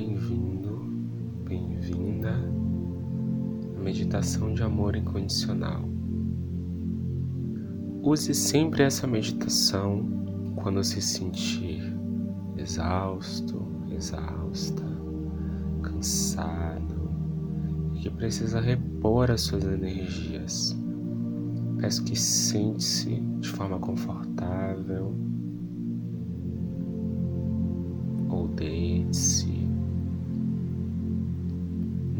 bem-vindo, bem-vinda à meditação de amor incondicional. Use sempre essa meditação quando se sentir exausto, exausta, cansado e que precisa repor as suas energias. Peço que sente-se de forma confortável ou deite-se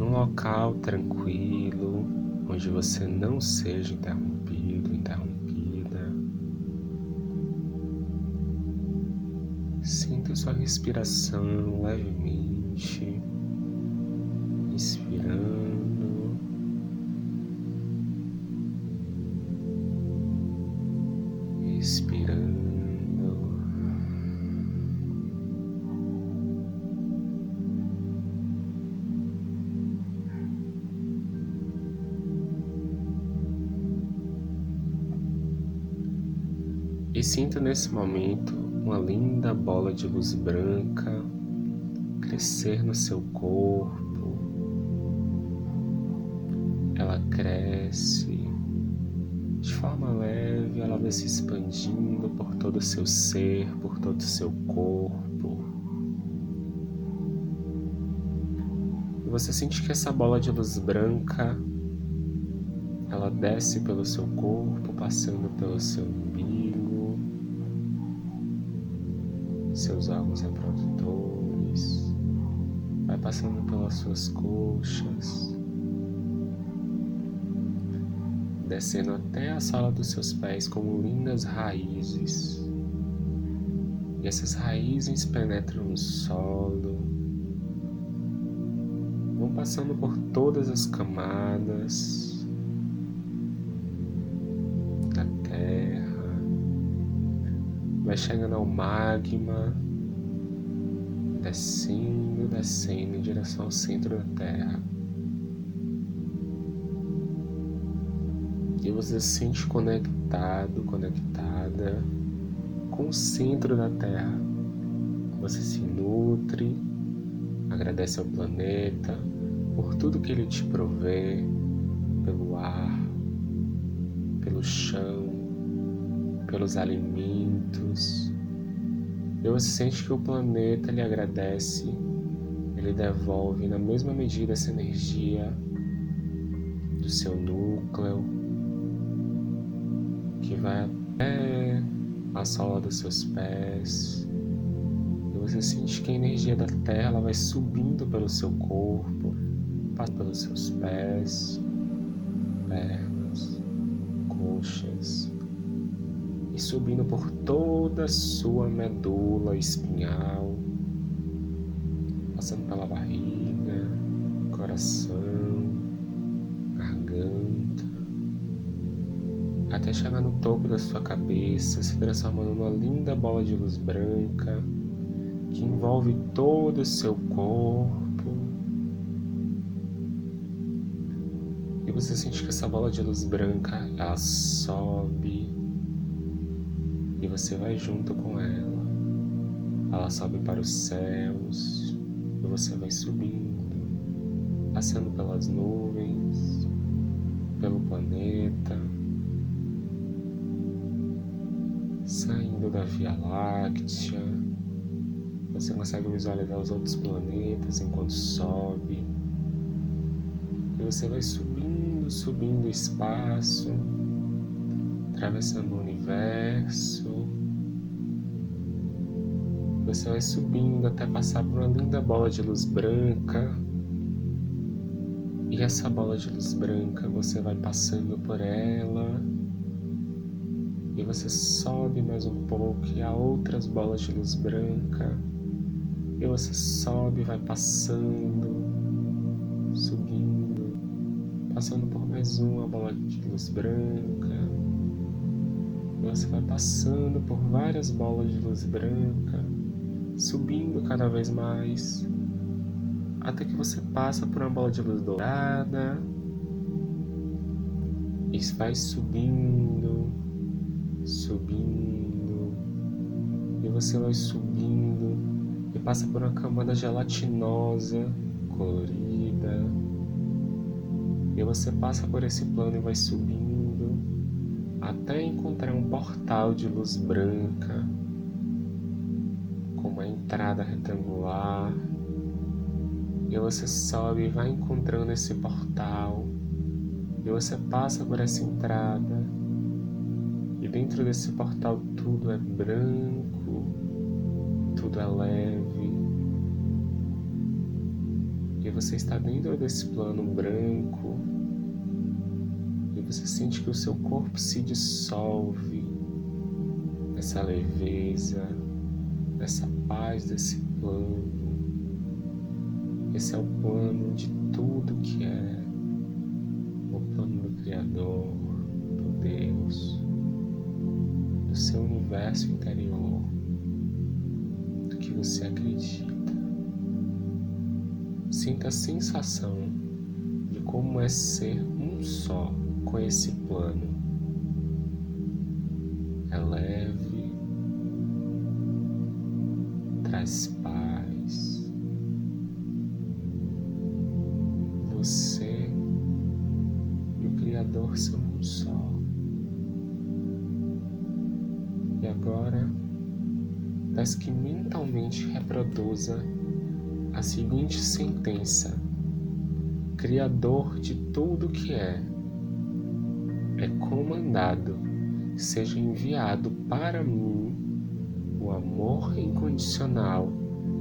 num local tranquilo, onde você não seja interrompido, interrompida. Sinta sua respiração levemente, E sinta nesse momento uma linda bola de luz branca crescer no seu corpo. Ela cresce de forma leve, ela vai se expandindo por todo o seu ser, por todo o seu corpo. E você sente que essa bola de luz branca ela desce pelo seu corpo, passando pelo seu seus órgãos reprodutores, vai passando pelas suas coxas, descendo até a sala dos seus pés como lindas raízes. E essas raízes penetram no solo, vão passando por todas as camadas vai chegando ao magma, descendo, descendo em direção ao centro da Terra. E você se sente conectado, conectada com o centro da Terra. Você se nutre, agradece ao planeta por tudo que ele te provê, pelo ar, pelo chão, pelos alimentos. E você sente que o planeta lhe agradece, ele devolve na mesma medida essa energia do seu núcleo, que vai até a sola dos seus pés. E você sente que a energia da Terra vai subindo pelo seu corpo, passa pelos seus pés, pernas, coxas, subindo por toda a sua medula espinhal, passando pela barriga, coração, garganta, até chegar no topo da sua cabeça, se transformando numa linda bola de luz branca que envolve todo o seu corpo. E você sente que essa bola de luz branca ela sobe você vai junto com ela. Ela sobe para os céus e você vai subindo, passando pelas nuvens, pelo planeta, saindo da Via Láctea. Você consegue visualizar os outros planetas enquanto sobe. E você vai subindo, subindo o espaço, atravessando o universo. Você vai subindo até passar por uma linda bola de luz branca. E essa bola de luz branca você vai passando por ela. E você sobe mais um pouco e há outras bolas de luz branca. E você sobe, vai passando, subindo, passando por mais uma bola de luz branca. Você vai passando por várias bolas de luz branca subindo cada vez mais, até que você passa por uma bola de luz dourada e vai subindo, subindo, e você vai subindo e passa por uma camada gelatinosa, colorida. E você passa por esse plano e vai subindo até encontrar um portal de luz branca com uma entrada retangular. E você sobe e vai encontrando esse portal. E você passa por essa entrada. E dentro desse portal tudo é branco, tudo é leve. E você está dentro desse plano branco você sente que o seu corpo se dissolve nessa leveza, nessa paz desse plano. Esse é o plano de tudo que é o plano do Criador, do Deus, do seu universo interior, do que você acredita. Sinta a sensação de como é ser um só com esse plano. É leve, traz paz. Você e o Criador são um só. E agora, peço que mentalmente reproduza a seguinte sentença: Criador de tudo que é é comandado, seja enviado para mim o amor incondicional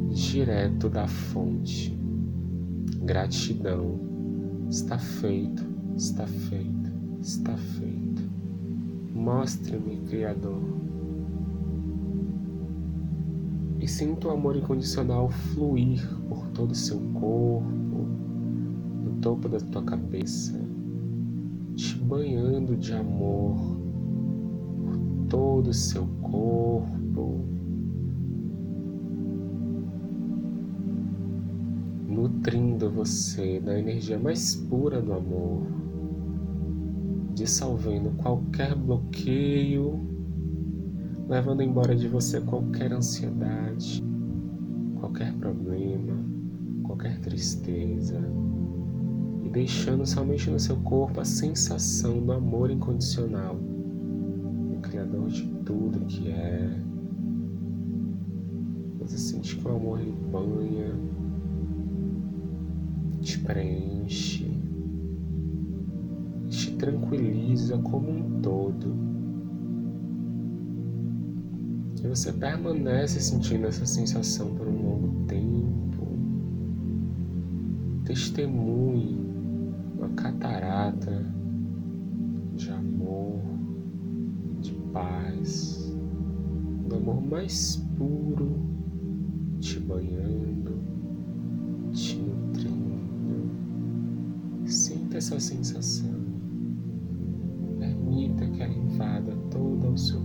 direto da fonte. Gratidão. Está feito, está feito, está feito. Mostre-me, Criador. E sinta o amor incondicional fluir por todo o seu corpo, no topo da tua cabeça te banhando de amor por todo o seu corpo, nutrindo você da energia mais pura do amor, dissolvendo qualquer bloqueio, levando embora de você qualquer ansiedade, qualquer problema, qualquer tristeza deixando somente no seu corpo a sensação do amor incondicional, o Criador de tudo que é. Você sente que o amor lhe banha, te preenche, te tranquiliza como um todo. E você permanece sentindo essa sensação por um longo tempo. Testemunhe uma catarata de amor, de paz, do amor mais puro te banhando, te nutrindo. Sinta essa sensação. Permita que ela invada todo o seu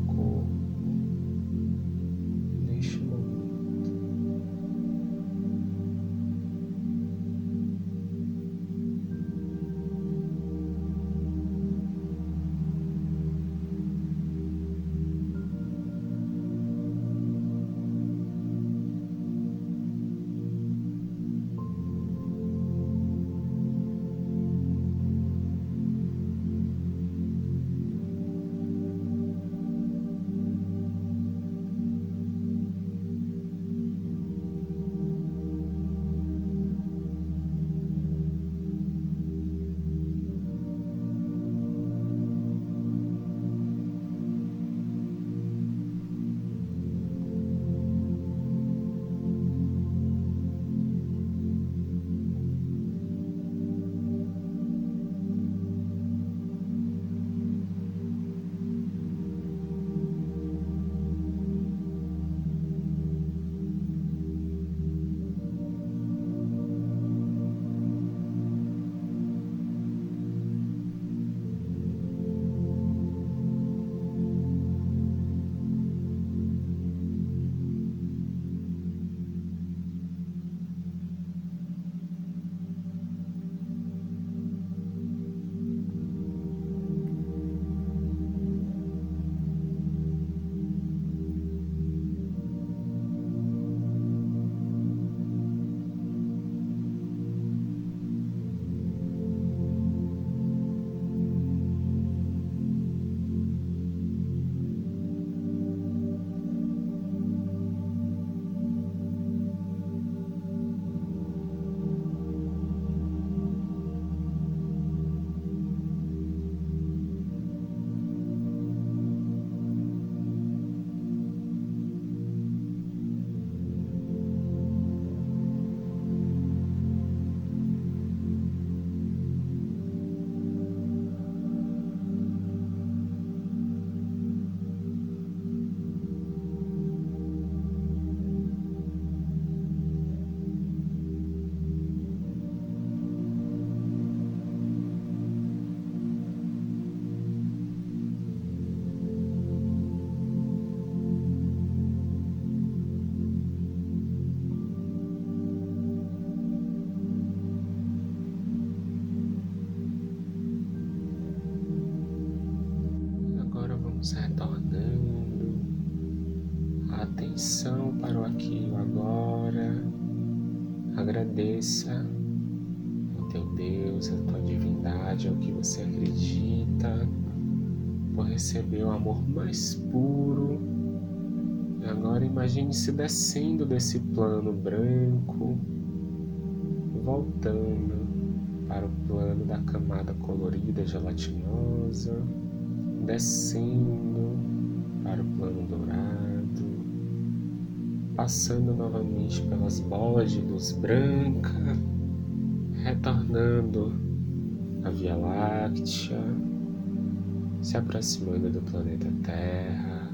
atenção para o aqui e agora. Agradeça ao teu Deus, à tua divindade, ao que você acredita, por receber o amor mais puro. E agora imagine-se descendo desse plano branco, voltando para o plano da camada colorida gelatinosa, descendo para o plano dourado, passando novamente pelas bolas de luz branca, retornando à Via Láctea, se aproximando do planeta Terra,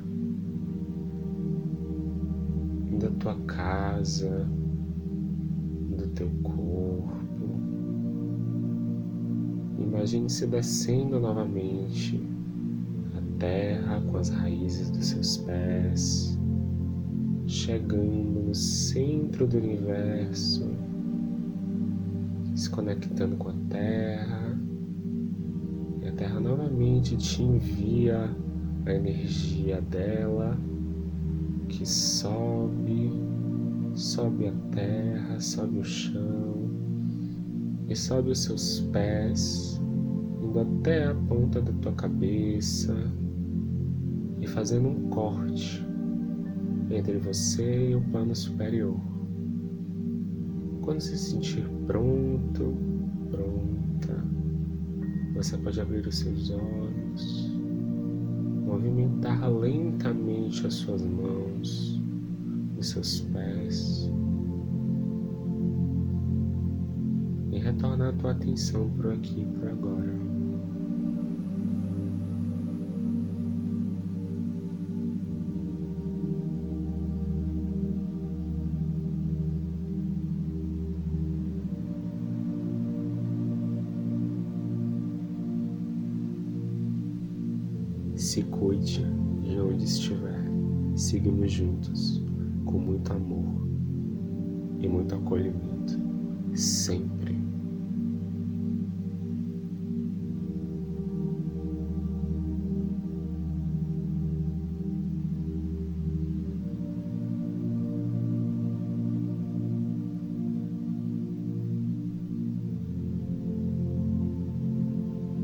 da tua casa, do teu corpo. Imagine-se descendo novamente terra com as raízes dos seus pés, chegando no centro do universo, se conectando com a terra, e a terra novamente te envia a energia dela que sobe, sobe a terra, sobe o chão e sobe os seus pés, indo até a ponta da tua cabeça, e fazendo um corte entre você e o plano superior. Quando se sentir pronto, pronta, você pode abrir os seus olhos, movimentar lentamente as suas mãos, os seus pés e retornar a tua atenção por aqui, por agora. Cuide de onde estiver. Seguimos juntos, com muito amor e muito acolhimento, sempre.